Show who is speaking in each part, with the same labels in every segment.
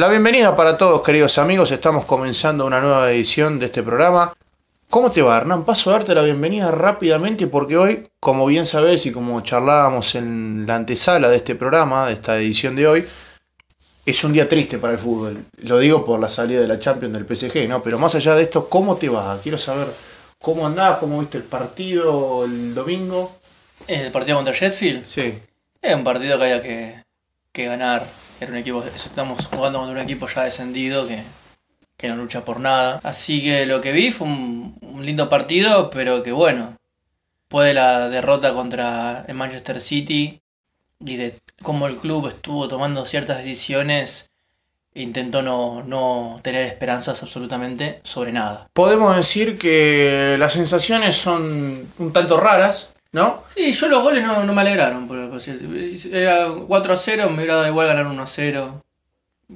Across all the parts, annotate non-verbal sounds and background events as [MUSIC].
Speaker 1: La bienvenida para todos, queridos amigos. Estamos comenzando una nueva edición de este programa. ¿Cómo te va, Hernán? Paso a darte la bienvenida rápidamente porque hoy, como bien sabés y como charlábamos en la antesala de este programa, de esta edición de hoy, es un día triste para el fútbol. Lo digo por la salida de la Champions del PSG, ¿no? Pero más allá de esto, ¿cómo te va? Quiero saber cómo andás, cómo viste el partido el domingo.
Speaker 2: ¿El partido contra Sheffield?
Speaker 1: Sí.
Speaker 2: Es un partido que había que, que ganar. Un equipo, estamos jugando contra un equipo ya descendido que, que no lucha por nada. Así que lo que vi fue un, lindo partido, pero que bueno, después de la derrota contra el Manchester City y de cómo el club estuvo tomando ciertas decisiones, intentó no, no tener esperanzas absolutamente sobre nada.
Speaker 1: Podemos decir que las sensaciones son un tanto raras, ¿no?
Speaker 2: Sí, yo los goles no, no me alegraron. Por, por si- era 4 a 0, me hubiera dado igual ganar 1 a 0.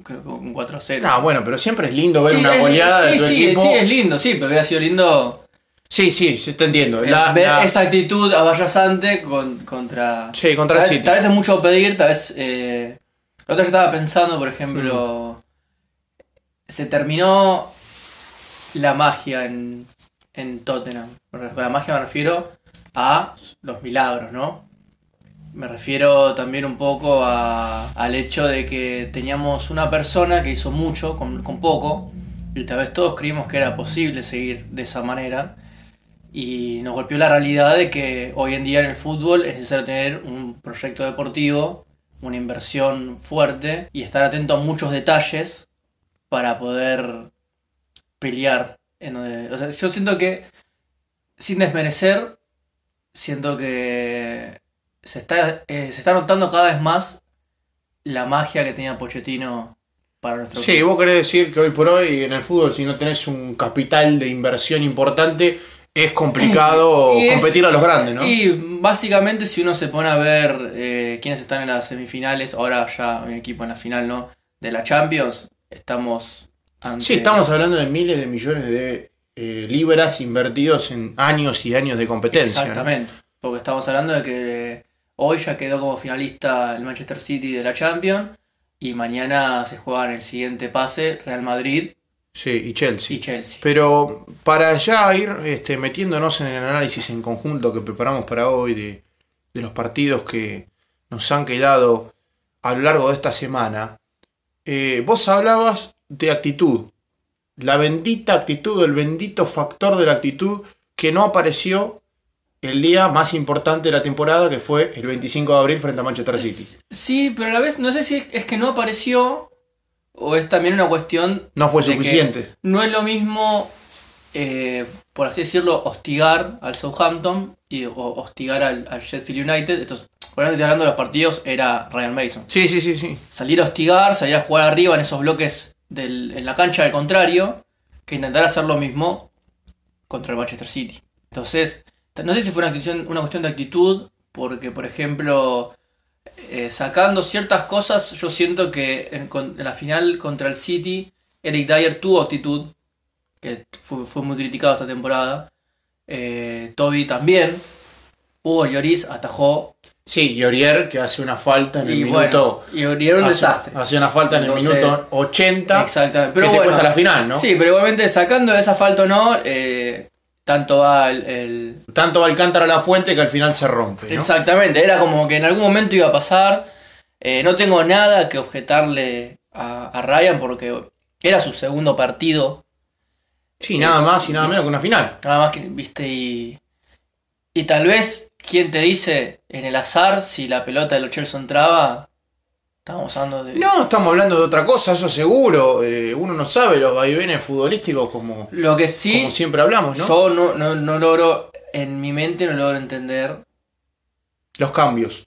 Speaker 2: que Un 4 a 0.
Speaker 1: Ah, bueno, pero siempre es lindo ver
Speaker 2: Sí,
Speaker 1: una
Speaker 2: es-
Speaker 1: goleada
Speaker 2: sí,
Speaker 1: de tu
Speaker 2: sí,
Speaker 1: equipo.
Speaker 2: sí, es lindo, sí, pero hubiera sido lindo
Speaker 1: Sí, sí, sí, te entiendo.
Speaker 2: eh,
Speaker 1: La-
Speaker 2: ver
Speaker 1: la-
Speaker 2: esa actitud abayazante con- contra.
Speaker 1: Sí, contra el
Speaker 2: tal,
Speaker 1: City.
Speaker 2: tal vez es mucho pedir, tal vez. Eh, la otra yo estaba pensando, por ejemplo. Se terminó la magia en, en Tottenham. Con la magia me refiero a los milagros, ¿no? Me refiero también un poco a- al hecho de que teníamos una persona que hizo mucho con, con poco y tal vez todos creímos que era posible seguir de esa manera y nos golpeó la realidad de que hoy en día en el fútbol es necesario tener un proyecto deportivo, una inversión fuerte y estar atento a muchos detalles para poder pelear. En donde- o sea, yo siento que, sin desmerecer, siento que se está, eh, se está notando cada vez más la magia que tenía Pochettino para nuestro
Speaker 1: Sí, vos querés decir que hoy por hoy en el fútbol, si no tenés un capital de inversión importante, es complicado [CLEARS THROAT]
Speaker 2: es-
Speaker 1: competir a los grandes, ¿no?
Speaker 2: Y básicamente si uno se pone a ver eh, quiénes están en las semifinales, ahora ya un equipo en la final, ¿no? De la Champions, estamos ante...
Speaker 1: Sí, estamos hablando de miles de millones de eh, libras invertidos en años y años de competencia. ¿no?
Speaker 2: Exactamente, porque estamos hablando de que eh, hoy ya quedó como finalista el Manchester City de la Champions y mañana se juega en el siguiente pase Real Madrid
Speaker 1: Sí, y Chelsea.
Speaker 2: y Chelsea.
Speaker 1: Pero para ya ir este, metiéndonos en el análisis en conjunto que preparamos para hoy de, de los partidos que nos han quedado a lo largo de esta semana, eh, vos hablabas de actitud. La bendita actitud, el bendito factor de la actitud que no apareció el día más importante de la temporada, que fue el 25 de abril frente a Manchester City.
Speaker 2: Sí, pero a la vez no sé si es que no apareció o es también una cuestión
Speaker 1: No fue suficiente.
Speaker 2: No es lo mismo, eh, por así decirlo, hostigar al Southampton y o hostigar al, al Sheffield United. Entonces, obviamente hablando de los partidos, era Ryan Mason.
Speaker 1: Sí, sí, sí, sí.
Speaker 2: Salir a hostigar, salir a jugar arriba en esos bloques del, en la cancha del contrario, que intentar hacer lo mismo contra el Manchester City. Entonces, no sé si fue una cuestión, una cuestión de actitud, porque, por ejemplo, eh, sacando ciertas cosas, yo siento que en, la final contra el City, Eric Dyer tuvo actitud, que fue, fue muy criticado esta temporada. Eh, Toby también. Hugo Lloris atajó.
Speaker 1: Sí, y Orier que hace una falta en el minuto.
Speaker 2: y era un
Speaker 1: hace,
Speaker 2: desastre.
Speaker 1: hace una falta en el minuto 80.
Speaker 2: Exactamente.
Speaker 1: que
Speaker 2: Pero
Speaker 1: te
Speaker 2: bueno,
Speaker 1: cuesta la final, ¿no?
Speaker 2: Sí, pero igualmente sacando esa falta o no, eh, tanto va el, el-
Speaker 1: Tanto va el cántaro a la fuente que al final se rompe. ¿no?
Speaker 2: Exactamente, era como que en algún momento iba a pasar. Eh, no tengo nada que objetarle a, a Ryan porque era su segundo partido.
Speaker 1: Sí, nada más y nada menos que una final.
Speaker 2: Nada más que, viste, y. Y tal vez, ¿quién te dice en el azar si la pelota de los Chelsea entraba? Estábamos hablando de.
Speaker 1: No, estamos hablando de otra cosa, eso seguro. Eh, uno no sabe los vaivenes futbolísticos como,
Speaker 2: Lo que sí.
Speaker 1: como siempre hablamos, ¿no?
Speaker 2: Yo no, no, no logro, en mi mente no logro entender.
Speaker 1: Los cambios.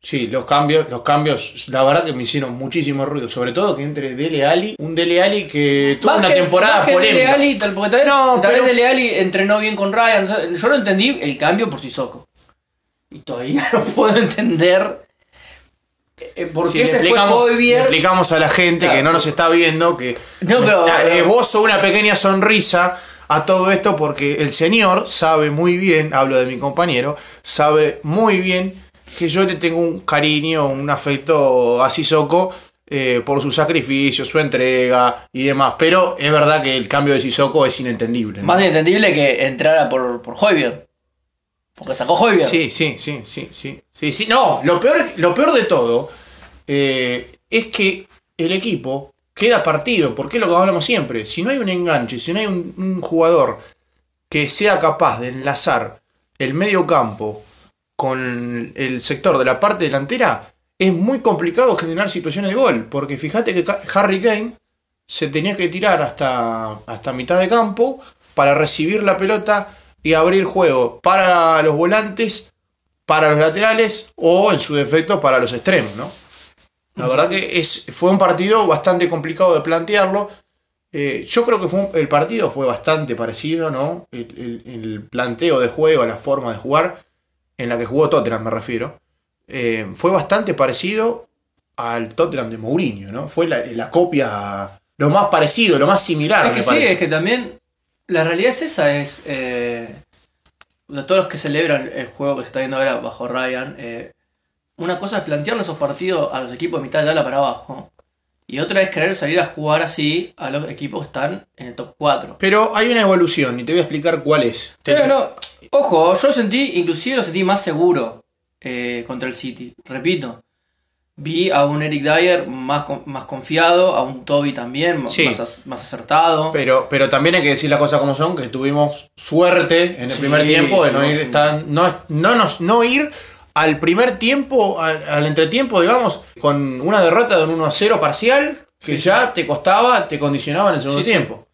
Speaker 1: Sí, los cambios, los cambios, la verdad que me hicieron muchísimo ruido. Sobre todo que entre Dele Alli, un Dele Alli que tuvo
Speaker 2: Más
Speaker 1: una
Speaker 2: que-
Speaker 1: temporada
Speaker 2: más que
Speaker 1: polémica.
Speaker 2: Dele Alli, tal, porque tal vez,
Speaker 1: No,
Speaker 2: tal
Speaker 1: pero-
Speaker 2: vez Dele Alli entrenó bien con Ryan. Yo no entendí el cambio por Sissoko. Y todavía [LAUGHS] no puedo entender eh, por
Speaker 1: Sí,
Speaker 2: qué
Speaker 1: le
Speaker 2: se fue
Speaker 1: explicamos, le
Speaker 2: Hoybier.
Speaker 1: explicamos a la gente
Speaker 2: Claro.
Speaker 1: que no nos está viendo que
Speaker 2: No, pero-
Speaker 1: eh, esbozo una pequeña sonrisa a todo esto porque el señor sabe muy bien, hablo de mi compañero, sabe muy bien que yo le tengo un cariño, un afecto a Sissoko eh, por su sacrificio, su entrega y demás. Pero es verdad que el cambio de Sissoko es inentendible. ¿no?
Speaker 2: Más inentendible que entrara por, por Hoybier. Porque sacó Hoybier.
Speaker 1: Sí, sí, sí, sí, sí, sí. No, lo peor, lo peor de todo eh, es que el equipo queda partido, porque es lo que hablamos siempre. Si no hay un enganche, si no hay un, jugador que sea capaz de enlazar el medio campo con el sector de la parte delantera, es muy complicado generar situaciones de gol. Porque fíjate que Harry Kane se tenía que tirar hasta, hasta mitad de campo para recibir la pelota y abrir juego para los volantes, para los laterales o en su defecto para los extremos, ¿no? La verdad que es, fue un partido bastante complicado de plantearlo. Eh, yo creo que fue un- el partido fue bastante parecido, ¿no? El, el- el planteo de juego, la forma de jugar, en la que jugó Tottenham, me refiero. eh, fue bastante parecido al Tottenham de Mourinho, ¿no? Fue la, la copia, lo más parecido, lo más similar,
Speaker 2: Es
Speaker 1: me
Speaker 2: que sí,
Speaker 1: parece.
Speaker 2: es que también la realidad es esa, es eh, de todos los que celebran el juego que se está viendo ahora bajo Ryan, eh, una cosa es plantearle esos partidos a los equipos de mitad de tabla para abajo y otra es querer salir a jugar así a los equipos que están en el top 4.
Speaker 1: Pero hay una evolución y te voy a explicar cuál es.
Speaker 2: Pero no, ojo, yo sentí, inclusive lo sentí más seguro eh, contra el City. Repito, vi a un Eric Dyer más, más confiado, a un Toby también más,
Speaker 1: Sí.
Speaker 2: más ac- más acertado.
Speaker 1: Pero, pero también hay que decir las cosas como son, que tuvimos suerte en el
Speaker 2: Sí,
Speaker 1: primer tiempo de no,
Speaker 2: no,
Speaker 1: ir tan- no, no, nos, no ir al primer tiempo, al, al entretiempo, digamos, con una derrota de un 1 a 0 parcial, que ya te costaba, te condicionaba en el segundo tiempo.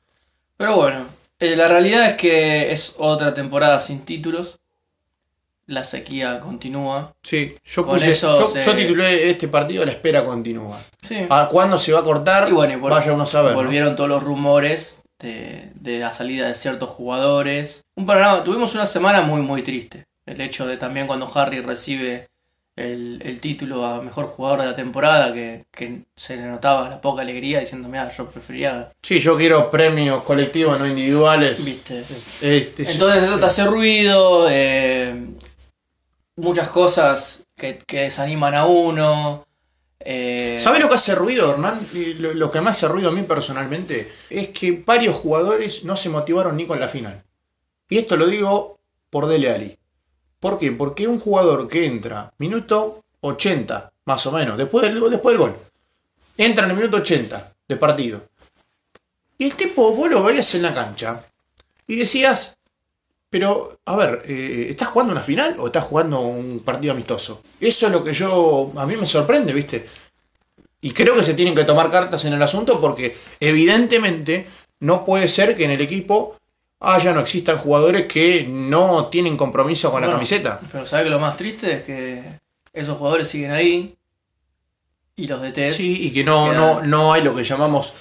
Speaker 2: Pero bueno, eh, la realidad es que es otra temporada sin títulos. La sequía continúa.
Speaker 1: Sí, yo,
Speaker 2: Con
Speaker 1: puse,
Speaker 2: eso
Speaker 1: yo,
Speaker 2: se-
Speaker 1: yo titulé este partido La espera continúa.
Speaker 2: Sí.
Speaker 1: ¿A cuándo se va a cortar?
Speaker 2: Y bueno, y
Speaker 1: Vaya uno a saber. ¿no?
Speaker 2: volvieron todos los rumores de, de la salida de ciertos jugadores. Un panorama, tuvimos una semana muy muy triste. El hecho de también cuando Harry recibe el, el título a mejor jugador de la temporada, que, que se le notaba la poca alegría diciendo, mira, yo prefería,
Speaker 1: Sí, yo quiero premios colectivos, no individuales.
Speaker 2: viste.
Speaker 1: Este,
Speaker 2: Entonces eso te hace ruido, eh, muchas cosas que, que desaniman a uno. Eh,
Speaker 1: ¿Sabes lo que hace ruido, Hernán? Lo, lo que me hace ruido a mí personalmente es que varios jugadores no se motivaron ni con la final. Y esto lo digo por Dele Alli. ¿Por qué? Porque un jugador que entra minuto 80, más o menos, después del, después del gol, entra en el minuto 80 de partido. Y el tipo, vos lo veías en la cancha y decías, pero, a ver, eh, ¿estás jugando una final o estás jugando un partido amistoso? Eso es lo que yo, a mí me sorprende, ¿viste? Y creo que se tienen que tomar cartas en el asunto porque evidentemente no puede ser que en el equipo haya no existan jugadores que no tienen compromiso con la camiseta.
Speaker 2: Pero ¿sabes que lo más triste es que esos jugadores siguen ahí y los DTs
Speaker 1: Sí, y que no,
Speaker 2: quedan-
Speaker 1: no, no hay lo que llamamos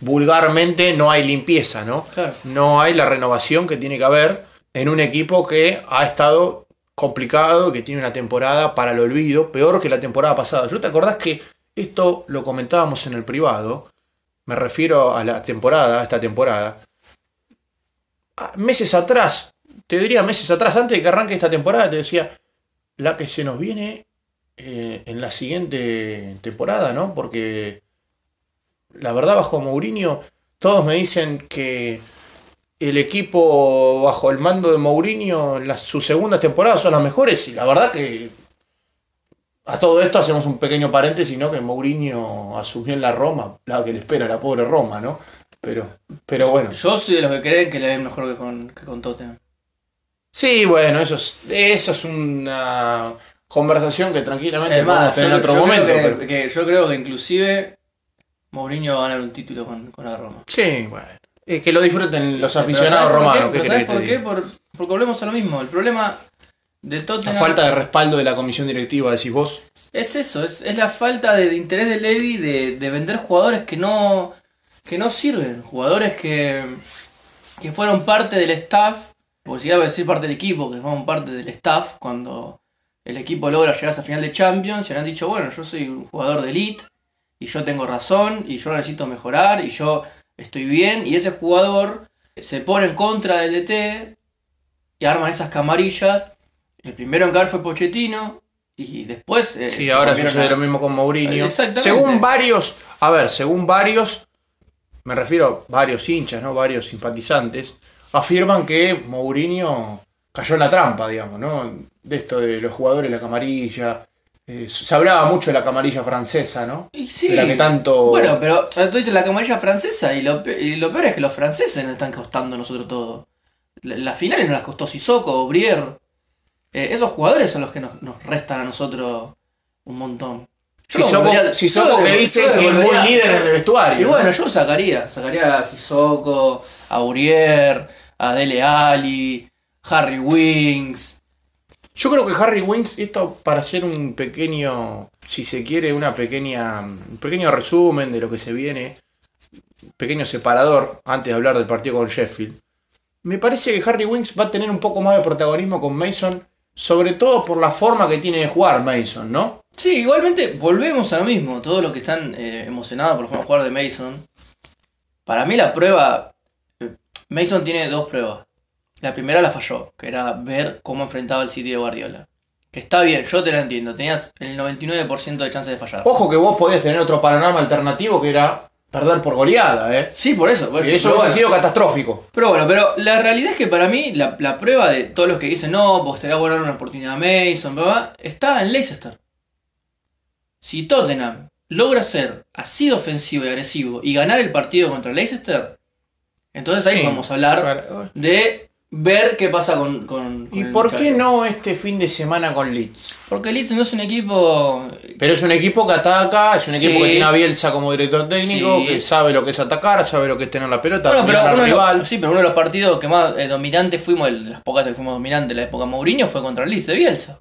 Speaker 1: vulgarmente, no hay limpieza, ¿no?
Speaker 2: Claro.
Speaker 1: No hay la renovación que tiene que haber en un equipo que ha estado complicado, que tiene una temporada para el olvido, peor que la temporada pasada. ¿Yo te acordás que esto lo comentábamos en el privado? Me refiero a la temporada, a esta temporada. Meses atrás, te diría meses atrás, antes de que arranque esta temporada, te decía, la que se nos viene eh, en la siguiente temporada, ¿no? Porque la verdad, bajo Mourinho, todos me dicen que el equipo bajo el mando de Mourinho, en las, sus segundas temporadas son las mejores, y la verdad que a todo esto hacemos un pequeño paréntesis, ¿no? Que Mourinho asumió en la Roma, la que le espera la pobre Roma, ¿no? Pero, pero bueno.
Speaker 2: Yo soy de los que creen que le ven mejor que con, que con Tottenham.
Speaker 1: Sí, bueno, eso es, eso es una conversación que tranquilamente
Speaker 2: Es
Speaker 1: podemos
Speaker 2: más,
Speaker 1: tener en otro
Speaker 2: yo
Speaker 1: momento.
Speaker 2: creo que,
Speaker 1: pero-
Speaker 2: que yo creo que inclusive Mourinho va a ganar un título con, con la Roma.
Speaker 1: Sí, bueno. Es que lo disfruten los aficionados
Speaker 2: ¿sabes por
Speaker 1: romanos. ¿qué
Speaker 2: Pero
Speaker 1: querés
Speaker 2: ¿Sabes
Speaker 1: que
Speaker 2: por qué? Por- porque volvemos a lo mismo. El problema de
Speaker 1: La
Speaker 2: Tottenham
Speaker 1: falta de respaldo de la comisión directiva, decís vos.
Speaker 2: es eso, es, es la falta de, de interés de Levy de, de vender jugadores que no, que no sirven. Jugadores que, que fueron parte del staff, porque si iba a decir parte del equipo, que fueron parte del staff cuando el equipo logra llegar a final de Champions y han dicho, bueno, yo soy un jugador de elite y yo tengo razón y yo necesito mejorar y yo estoy bien y ese jugador se pone en contra del DT y arman esas camarillas. El primero en caer fue Pochettino Y después. eh,
Speaker 1: Sí, ahora sucede
Speaker 2: a-
Speaker 1: lo mismo con Mourinho.
Speaker 2: Exactamente.
Speaker 1: Según varios, a ver, según varios, me refiero a varios hinchas, ¿no? Varios simpatizantes, afirman que Mourinho cayó en la trampa, digamos, ¿no? De esto de los jugadores, la camarilla. Eh, se hablaba mucho de la camarilla francesa, ¿no?
Speaker 2: Y sí.
Speaker 1: De la que tanto.
Speaker 2: Bueno, pero tú dices la camarilla francesa y lo, pe- y lo peor es que los franceses nos están costando a nosotros todo. La- Las finales nos las costó Sissoko, Brier. Eh, esos jugadores son los que nos, nos restan a nosotros un montón.
Speaker 1: Sissoko- que dice que es muy líder en el vestuario.
Speaker 2: Y
Speaker 1: ¿no?
Speaker 2: bueno, yo sacaría. Sacaría a Sissoko, a Urier, a Dele Alli, Harry Winks.
Speaker 1: Yo creo que Harry Winks, esto para hacer un pequeño, si se quiere, una pequeña, un pequeño resumen de lo que se viene, pequeño separador, antes de hablar del partido con Sheffield. Me parece que Harry Winks va a tener un poco más de protagonismo con Mason, sobre todo por la forma que tiene de jugar Mason, ¿no?
Speaker 2: Sí, igualmente volvemos a lo mismo. Todos los que están eh, emocionados por jugar de Mason. Para mí la prueba... eh, Mason tiene dos pruebas. La primera la falló, que era ver cómo enfrentaba el City de Guardiola. Que está bien, yo te la entiendo. Tenías el 99% de chance de fallar.
Speaker 1: Ojo que vos podías tener otro panorama alternativo que era perder por goleada, ¿eh?
Speaker 2: Sí, por eso. por
Speaker 1: Y eso
Speaker 2: bueno.
Speaker 1: sido catastrófico.
Speaker 2: Pero bueno, pero la realidad es que para mí la, la prueba de todos los que dicen no, pues te va a dar una oportunidad a Mason, bla, está en Leicester. Si Tottenham logra ser así de ofensivo y agresivo y ganar el partido contra Leicester, entonces ahí
Speaker 1: Sí,
Speaker 2: podemos hablar
Speaker 1: claro.
Speaker 2: de ver qué pasa con, con- con
Speaker 1: ¿Y
Speaker 2: el
Speaker 1: por qué no este fin de semana con Leeds?
Speaker 2: Porque Leeds no es un equipo
Speaker 1: Pero es un equipo que ataca, es un equipo que tiene a Bielsa como director técnico,
Speaker 2: Sí.
Speaker 1: que sabe lo que es atacar, sabe lo que es tener la pelota,
Speaker 2: Bueno, pero uno
Speaker 1: rival.
Speaker 2: sí, pero uno de los partidos que más eh, dominantes fuimos, el- las pocas que fuimos dominantes en la época Mourinho, fue contra el Leeds de Bielsa.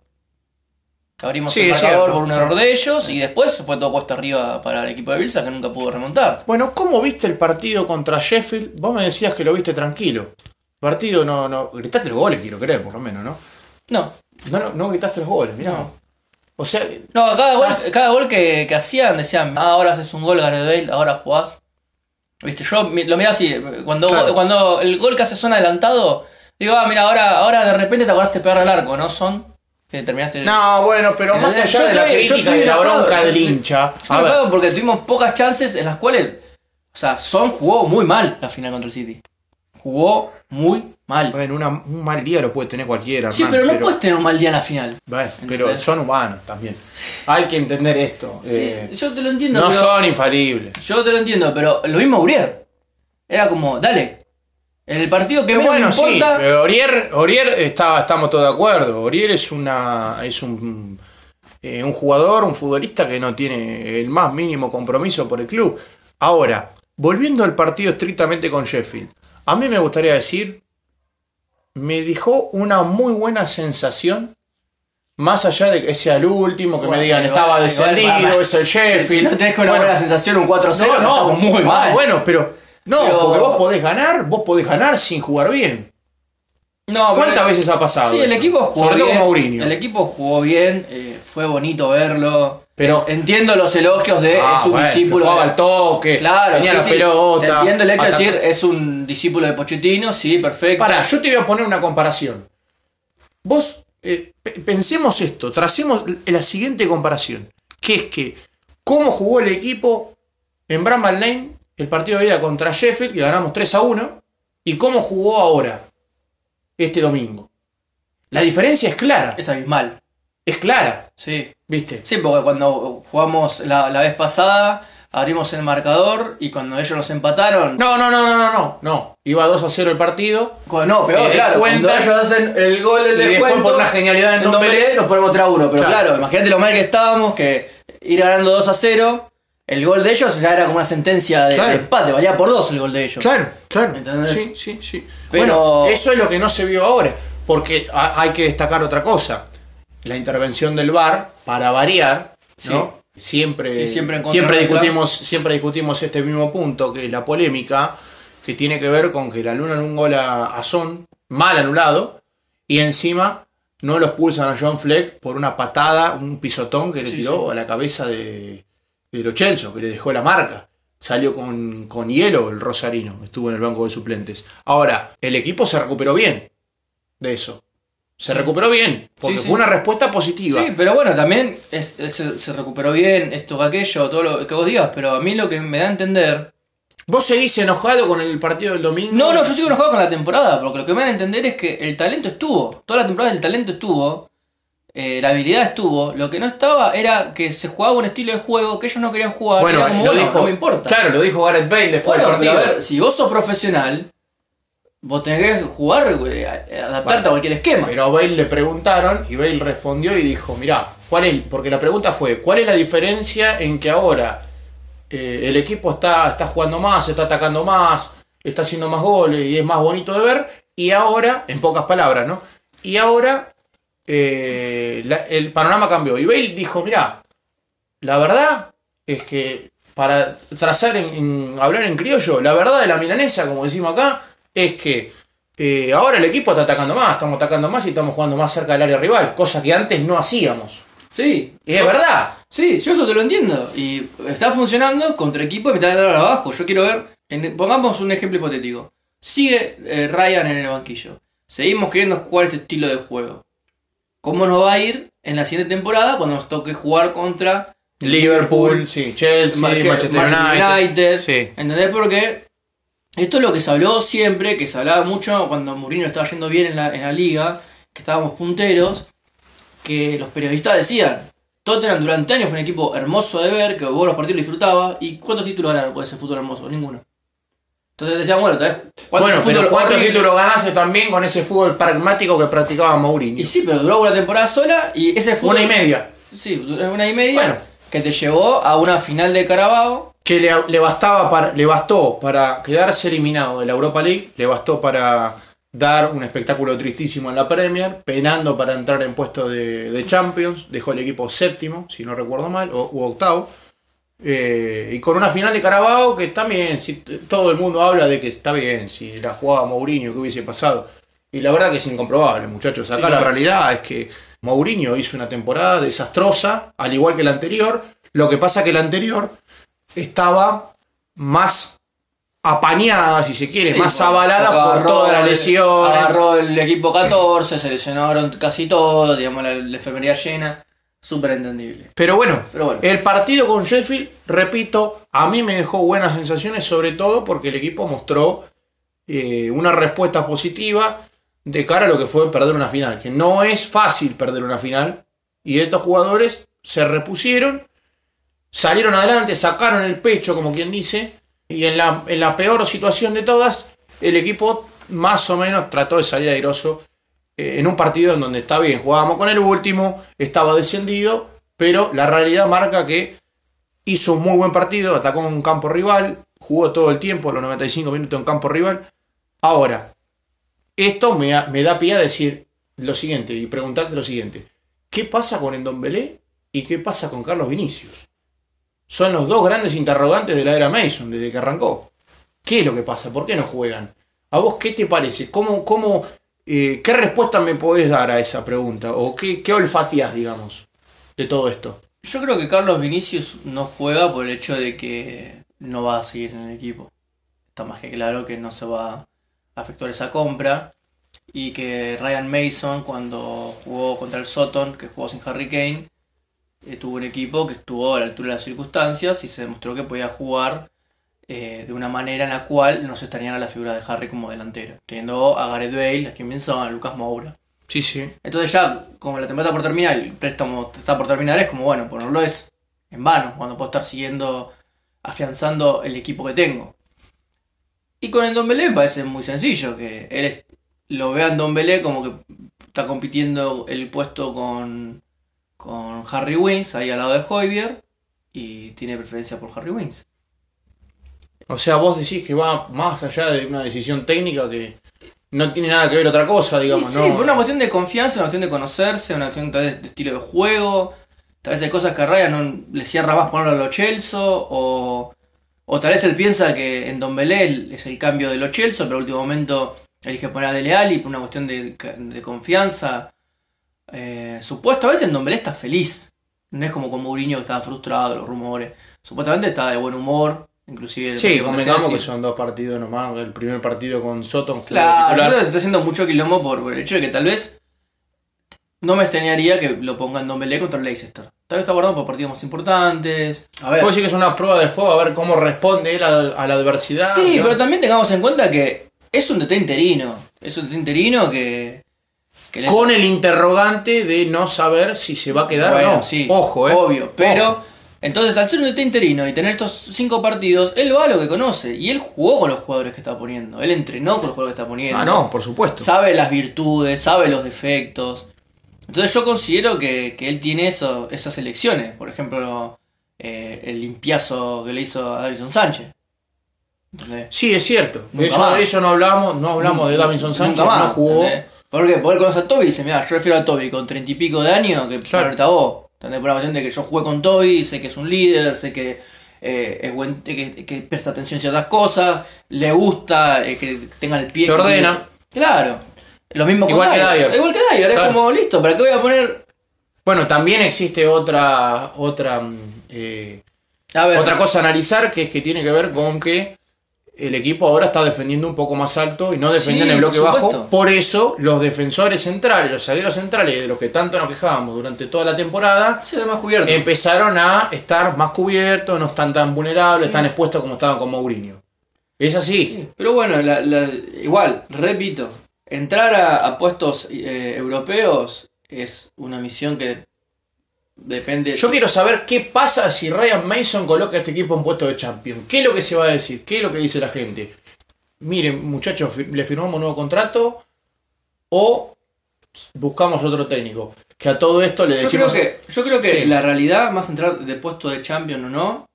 Speaker 2: Que abrimos
Speaker 1: Sí,
Speaker 2: el marcador por un error de ellos y después fue todo cuesta arriba para el equipo de Bielsa que nunca pudo remontar.
Speaker 1: Bueno, ¿cómo viste el partido contra Sheffield? Vos me decías que lo viste tranquilo. Partido no, no. Gritaste los goles, quiero creer, por lo menos, ¿no?
Speaker 2: No,
Speaker 1: No, no, no gritaste los goles, mirá.
Speaker 2: No.
Speaker 1: O sea,
Speaker 2: no cada gol,
Speaker 1: Estás-
Speaker 2: cada gol que, que hacían decían, ah, ahora haces un gol, Gareth Bale, ahora jugás. Viste, yo lo miraba así, cuando,
Speaker 1: Claro.
Speaker 2: cuando el gol que hace son adelantado, digo, ah, mira, ahora, ahora de repente te acordaste de pegar al arco, ¿no? Son que terminaste...
Speaker 1: no, bueno, pero más allá
Speaker 2: Yo
Speaker 1: de la
Speaker 2: estoy-
Speaker 1: crítica y de la bronca del hincha. A ver,
Speaker 2: porque tuvimos pocas chances en las cuales. O sea, Son jugó muy mal la final contra el City. Jugó muy mal.
Speaker 1: bueno, una- un mal día lo puede tener cualquiera.
Speaker 2: Sí, pero no puedes tener un mal día en la final.
Speaker 1: Bueno, pero son humanos también. Hay que entender esto.
Speaker 2: Sí,
Speaker 1: eh,
Speaker 2: yo te lo entiendo,
Speaker 1: no
Speaker 2: pero.
Speaker 1: son infalibles.
Speaker 2: Yo te lo entiendo, pero lo mismo Urier. Era como, dale. En el partido que menos
Speaker 1: bueno,
Speaker 2: me
Speaker 1: sí, Orier, Orier está, estamos todos de acuerdo. Orier es una es un, eh, un jugador, un futbolista que no tiene el más mínimo compromiso por el club. Ahora, volviendo al partido estrictamente con Sheffield, a mí me gustaría decir, me dejó una muy buena sensación. Más allá de que sea el último, que me digan
Speaker 2: igual-
Speaker 1: estaba descendido, es el Sheffield.
Speaker 2: Si no tenés con una
Speaker 1: Bueno,
Speaker 2: buena sensación, un 4-0,
Speaker 1: no, no,
Speaker 2: muy
Speaker 1: ah,
Speaker 2: mal.
Speaker 1: bueno, pero no,
Speaker 2: Pero-
Speaker 1: porque vos podés ganar, vos podés ganar sin jugar bien.
Speaker 2: No,
Speaker 1: ¿Cuántas veces ha pasado?
Speaker 2: Sí, el equipo jugó
Speaker 1: Sobre
Speaker 2: bien.
Speaker 1: Mourinho.
Speaker 2: El equipo jugó bien, eh, fue bonito verlo.
Speaker 1: Pero-
Speaker 2: entiendo los elogios de
Speaker 1: Ah,
Speaker 2: es un
Speaker 1: bueno,
Speaker 2: discípulo.
Speaker 1: jugaba
Speaker 2: de-
Speaker 1: al toque,
Speaker 2: Claro,
Speaker 1: tenía
Speaker 2: sí,
Speaker 1: la
Speaker 2: sí.
Speaker 1: pelota.
Speaker 2: Entiendo el hecho de decir es un discípulo de Pochettino, sí, perfecto.
Speaker 1: Pará, yo te voy a poner una comparación. Vos, eh, pe- pensemos esto, tracemos la siguiente comparación. Que es que, ¿cómo jugó el equipo en Bramall Lane el partido de ida contra Sheffield, que ganamos 3 a 1? Y cómo jugó ahora, este domingo. La diferencia es clara,
Speaker 2: Es abismal.
Speaker 1: Es clara,
Speaker 2: Sí.
Speaker 1: ¿viste?
Speaker 2: Sí, porque cuando jugamos la, la vez pasada, abrimos el marcador y cuando ellos nos empataron.
Speaker 1: No, no, no, no, no, no, no. Iba 2 a 0 el partido.
Speaker 2: Cuando- no, peor,
Speaker 1: Eh,
Speaker 2: claro.
Speaker 1: cuenta-
Speaker 2: cuando ellos hacen el gol, el
Speaker 1: Y después por una genialidad de
Speaker 2: en Ndombele, nos ponemos 3 a 1. Pero
Speaker 1: Claro.
Speaker 2: claro, imagínate lo mal que estábamos, que ir ganando 2 a 0. El gol de ellos ya era como una sentencia de,
Speaker 1: Claro.
Speaker 2: de empate, valía por 2 el gol de ellos.
Speaker 1: Claro, claro.
Speaker 2: ¿Entendés?
Speaker 1: Sí, sí, sí.
Speaker 2: Pero-
Speaker 1: Bueno, eso es lo que no se vio ahora. Porque ha- hay que destacar otra cosa. La intervención del VAR, para variar, ¿no? Siempre,
Speaker 2: Sí, siempre en
Speaker 1: siempre, discutimos, siempre discutimos este mismo punto, que es la polémica, que tiene que ver con que le anulan un gol a, Son, mal anulado, y encima no lo expulsan a John Fleck por una patada, un pisotón que le
Speaker 2: Sí,
Speaker 1: tiró a la cabeza de, de Lo Celso, que le dejó la marca. Salió con, con hielo el Rosarino, estuvo en el banco de suplentes. Ahora, el equipo se recuperó bien de eso. Se recuperó bien, porque
Speaker 2: Sí, sí.
Speaker 1: fue una respuesta positiva.
Speaker 2: Sí, pero bueno, también es- es- se, recuperó bien esto que aquello, todo lo que vos digas, pero a mí lo que me da a entender...
Speaker 1: ¿Vos seguís enojado con el partido del domingo?
Speaker 2: No, no, yo sigo enojado con la temporada, porque lo que me dan a entender es que el talento estuvo, toda la temporada el talento estuvo, eh, la habilidad estuvo, lo que no estaba era que se jugaba un estilo de juego que ellos no querían jugar,
Speaker 1: Bueno,
Speaker 2: era como,
Speaker 1: lo
Speaker 2: bueno,
Speaker 1: dijo,
Speaker 2: no me importa.
Speaker 1: Claro, lo dijo Gareth Bale después
Speaker 2: Bueno,
Speaker 1: del partido.
Speaker 2: a ver, si vos sos profesional, vos tenés que jugar, güey, adaptarte
Speaker 1: Bueno,
Speaker 2: a cualquier esquema.
Speaker 1: Pero a Bale le preguntaron y Bale respondió y dijo, mirá, ¿cuál es? Porque la pregunta fue, ¿cuál es la diferencia en que ahora eh, el equipo está, está jugando más, está atacando más, está haciendo más goles y es más bonito de ver? Y ahora, en pocas palabras, ¿no? Y ahora eh, la- el panorama cambió. Y Bale dijo, mirá, la verdad es que para trazar en, en- hablar en criollo, la verdad de la milanesa, como decimos acá, es que eh, ahora el equipo está atacando más, estamos atacando más y estamos jugando más cerca del área rival, cosa que antes no hacíamos.
Speaker 2: Sí,
Speaker 1: Y es
Speaker 2: yo-
Speaker 1: verdad.
Speaker 2: Sí, yo eso te lo entiendo. Y está funcionando contra equipo de mitad de tabla abajo. Yo quiero ver, en- pongamos un ejemplo hipotético. Sigue eh, Ryan en el banquillo. Seguimos queriendo jugar este estilo de juego. ¿Cómo nos va a ir en la siguiente temporada cuando nos toque jugar contra
Speaker 1: Liverpool, sí, Chelsea,
Speaker 2: Manchester
Speaker 1: Manchester
Speaker 2: United?
Speaker 1: United. Sí.
Speaker 2: ¿Entendés? Porque esto es lo que se habló siempre, que se hablaba mucho cuando Mourinho estaba yendo bien en la, en la liga, que estábamos punteros, que los periodistas decían, Tottenham durante años fue un equipo hermoso de ver, que vos los partidos lo disfrutabas, ¿y cuántos títulos ganaron por ese fútbol hermoso? Ninguno. Entonces decían, bueno, tal vez, ¿cuánto
Speaker 1: Bueno, pero ¿cuántos títulos ganaste también con ese fútbol pragmático que practicaba Mourinho?
Speaker 2: Y sí, pero duró una temporada sola y ese fútbol...
Speaker 1: Una y media.
Speaker 2: Sí, duró una y media,
Speaker 1: Bueno.
Speaker 2: que te llevó a una final de Carabao.
Speaker 1: Que le, le bastaba para, le bastó para quedarse eliminado de la Europa League, le bastó para dar un espectáculo tristísimo en la Premier, penando para entrar en puesto de, de Champions, dejó el equipo séptimo, si no recuerdo mal, o u octavo. Eh, y con una final de Carabao que también, si todo el mundo habla de que está bien, si la jugaba Mourinho, que hubiese pasado. Y la verdad que es incomprobable, muchachos. Acá
Speaker 2: Sí,
Speaker 1: la realidad es que Mourinho hizo una temporada desastrosa, al igual que la anterior. Lo que pasa que la anterior estaba más apañada, si se quiere,
Speaker 2: Sí,
Speaker 1: más avalada por todas las
Speaker 2: el-
Speaker 1: lesiones.
Speaker 2: Agarró el equipo 14, se lesionaron casi todos, digamos, la, la enfermería llena. Súper entendible.
Speaker 1: Pero bueno,
Speaker 2: Pero bueno.
Speaker 1: el partido con Sheffield, repito, a mí me dejó buenas sensaciones, sobre todo porque el equipo mostró eh, una respuesta positiva de cara a lo que fue perder una final, que no es fácil perder una final, y estos jugadores se repusieron, salieron adelante, sacaron el pecho, como quien dice, y en la, en la peor situación de todas, el equipo más o menos trató de salir airoso eh, en un partido en donde está bien, jugábamos con el último, estaba descendido, pero la realidad marca que hizo un muy buen partido, atacó en un campo rival, jugó todo el tiempo, los 95 minutos en campo rival. Ahora, esto me, me da pie a decir lo siguiente y preguntarte lo siguiente. ¿Qué pasa con Endombelé y qué pasa con Carlos Vinicius? Son los dos grandes interrogantes de la era Mason desde que arrancó. ¿Qué es lo que pasa? ¿Por qué no juegan? ¿A vos qué te parece? ¿Cómo, cómo, eh, ¿Qué respuesta me podés dar a esa pregunta? ¿O qué, qué olfateás, digamos, de todo esto?
Speaker 2: Yo creo que Carlos Vinicius no juega por el hecho de que no va a seguir en el equipo. Está más que claro que no se va a efectuar esa compra. Y que Ryan Mason, cuando jugó contra el Soton, que jugó sin Harry Kane, eh, tuvo un equipo que estuvo a la altura de las circunstancias y se demostró que podía jugar eh, de una manera en la cual no se estarían a la figura de Harry como delantero. Teniendo a Gareth Bale, a quien pensaba, a Lucas Moura.
Speaker 1: Sí, sí.
Speaker 2: Entonces ya, como la temporada por terminar, el préstamo está por terminar, es como, bueno, ponerlo es en vano, cuando puedo estar siguiendo, afianzando el equipo que tengo. Y con el Don Belé parece muy sencillo, que él es- lo vean Don Belé como que está compitiendo el puesto con, con Harry Wins, ahí al lado de Hoybier, y tiene preferencia por Harry Wins.
Speaker 1: O sea, vos decís que va más allá de una decisión técnica que no tiene nada que ver otra cosa,
Speaker 2: Y
Speaker 1: digamos,
Speaker 2: sí,
Speaker 1: ¿no?
Speaker 2: por una cuestión de confianza, una cuestión de conocerse, una cuestión tal vez de estilo de juego. Tal vez hay cosas que a Ryan no le cierra más ponerlo a Lo Celso. O, o tal vez él piensa que en Don Belé es el cambio de Lo Celso, pero en último momento elige poner a Dele Alli por una cuestión de, de confianza. Eh, supuestamente en Don Belé está feliz. No es como con Mourinho que estaba frustrado, los rumores. Supuestamente está de buen humor. Inclusive el
Speaker 1: Sí, convengamos que son dos partidos nomás. El primer partido con jugó
Speaker 2: Claro, yo creo que se está haciendo mucho quilombo por, por el hecho de que tal vez no me extrañaría que lo pongan Dombele contra el Leicester. Tal vez está guardado por partidos más importantes. A ver.
Speaker 1: Puedo decir que es una prueba de fuego a ver cómo responde él a, a la adversidad.
Speaker 2: Sí,
Speaker 1: ¿no?
Speaker 2: pero también tengamos en cuenta que es un DT interino. Es un DT interino que.
Speaker 1: Con el interrogante de no saber si se va a quedar
Speaker 2: Bueno,
Speaker 1: o no.
Speaker 2: sí,
Speaker 1: Ojo, eh.
Speaker 2: Obvio. Pero,
Speaker 1: Ojo.
Speaker 2: entonces, al ser un DT interino y tener estos cinco partidos, él va a lo que conoce. Y él jugó con los jugadores que está poniendo. Él entrenó con los jugadores que está poniendo.
Speaker 1: Ah, no, por supuesto.
Speaker 2: Sabe las virtudes, sabe los defectos. Entonces, yo considero que, que él tiene eso, esas elecciones. Por ejemplo, eh, el limpiazo que le hizo a Davison Sánchez. ¿Entendés?
Speaker 1: Sí, es cierto.
Speaker 2: Nunca
Speaker 1: Eso, eso no hablamos, no hablamos de Davinson
Speaker 2: Nunca
Speaker 1: Sánchez,
Speaker 2: más,
Speaker 1: no jugó.
Speaker 2: ¿entendés? ¿Por qué? Porque él conoce a Toby y dice, mira, yo refiero a Toby con treinta y pico de años que
Speaker 1: Claro.
Speaker 2: ponerte a vos. ¿Entendés? Por la cuestión de que yo jugué con Toby, sé que es un líder, sé que eh, es buen, que, que presta atención a ciertas cosas, le gusta eh, que tenga el pie.
Speaker 1: Se ordena.
Speaker 2: Claro. Lo mismo
Speaker 1: Igual
Speaker 2: con
Speaker 1: que
Speaker 2: Dyer.
Speaker 1: Dyer.
Speaker 2: Igual que Dyer,
Speaker 1: Claro.
Speaker 2: es como listo, ¿para qué voy a poner?
Speaker 1: Bueno, también existe otra, otra, mm, eh,
Speaker 2: A ver,
Speaker 1: otra cosa a analizar que es que tiene que ver con que el equipo ahora está defendiendo un poco más alto y no defendiendo
Speaker 2: Sí,
Speaker 1: en el bloque
Speaker 2: por
Speaker 1: bajo. Por eso los defensores centrales, los zagueros centrales, de los que tanto nos quejábamos durante toda la temporada,
Speaker 2: ve más
Speaker 1: empezaron a estar más cubiertos, no están tan vulnerables, están expuestos como estaban con Mourinho. Es así.
Speaker 2: Sí, pero bueno, la- la- igual, repito, entrar a, a puestos eh, europeos es una misión que depende.
Speaker 1: Yo quiero saber qué pasa si Ryan Mason coloca a este equipo en puesto de champion. ¿Qué es lo que se va a decir? ¿Qué es lo que dice la gente? Miren, muchachos, le firmamos un nuevo contrato o buscamos otro técnico. Que a todo esto le
Speaker 2: yo
Speaker 1: decimos.
Speaker 2: creo que, yo creo que
Speaker 1: Sí.
Speaker 2: la realidad, más entrar de puesto de champion o no,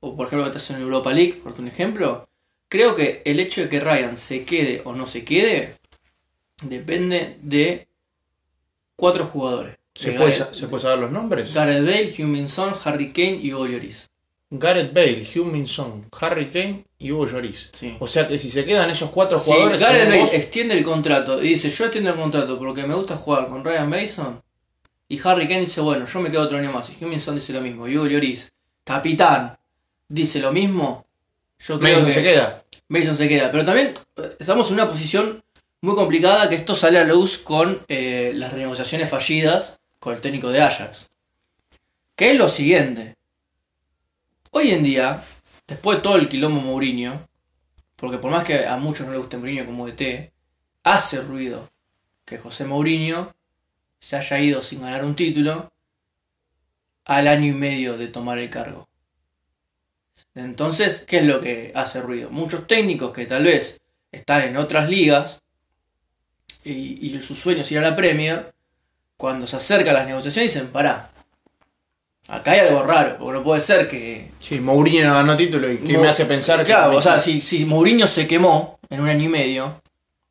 Speaker 2: o por ejemplo que estás en Europa League, por un ejemplo, creo que el hecho de que Ryan se quede o no se quede depende de cuatro jugadores.
Speaker 1: ¿Se,
Speaker 2: De
Speaker 1: puede,
Speaker 2: Gareth-
Speaker 1: ¿Se puede saber los nombres?
Speaker 2: Gareth Bale, Heung-Min Son, Harry Kane y Hugo Lloris.
Speaker 1: Gareth Bale, Heung-Min Son, Harry Kane y Hugo Lloris.
Speaker 2: Sí.
Speaker 1: O sea que si se quedan esos cuatro
Speaker 2: Si
Speaker 1: jugadores.
Speaker 2: Gareth Bale
Speaker 1: vos-
Speaker 2: extiende el contrato y dice yo extiendo el contrato porque me gusta jugar con Ryan Mason y Harry Kane dice bueno yo me quedo otro año más y Heung-Min Son dice lo mismo y Hugo Lloris capitán dice lo mismo yo creo
Speaker 1: Mason
Speaker 2: que
Speaker 1: se queda.
Speaker 2: Mason se queda pero también eh, estamos en una posición muy complicada que esto sale a luz con eh, las renegociaciones fallidas con el técnico de Ajax que es lo siguiente hoy en día después de todo el quilombo Mourinho porque por más que a muchos no les guste Mourinho como DT, hace ruido que José Mourinho se haya ido sin ganar un título al año y medio de tomar el cargo. Entonces, ¿qué es lo que hace ruido? Muchos técnicos que tal vez están en otras ligas y, y su sueño es ir a la Premier, cuando se acercan las negociaciones dicen, pará, acá hay algo raro, porque no puede ser que
Speaker 1: Sí, Mourinho no ganó título y que me hace pensar que.
Speaker 2: Claro, o sea, si, si Mourinho se quemó en un año y medio,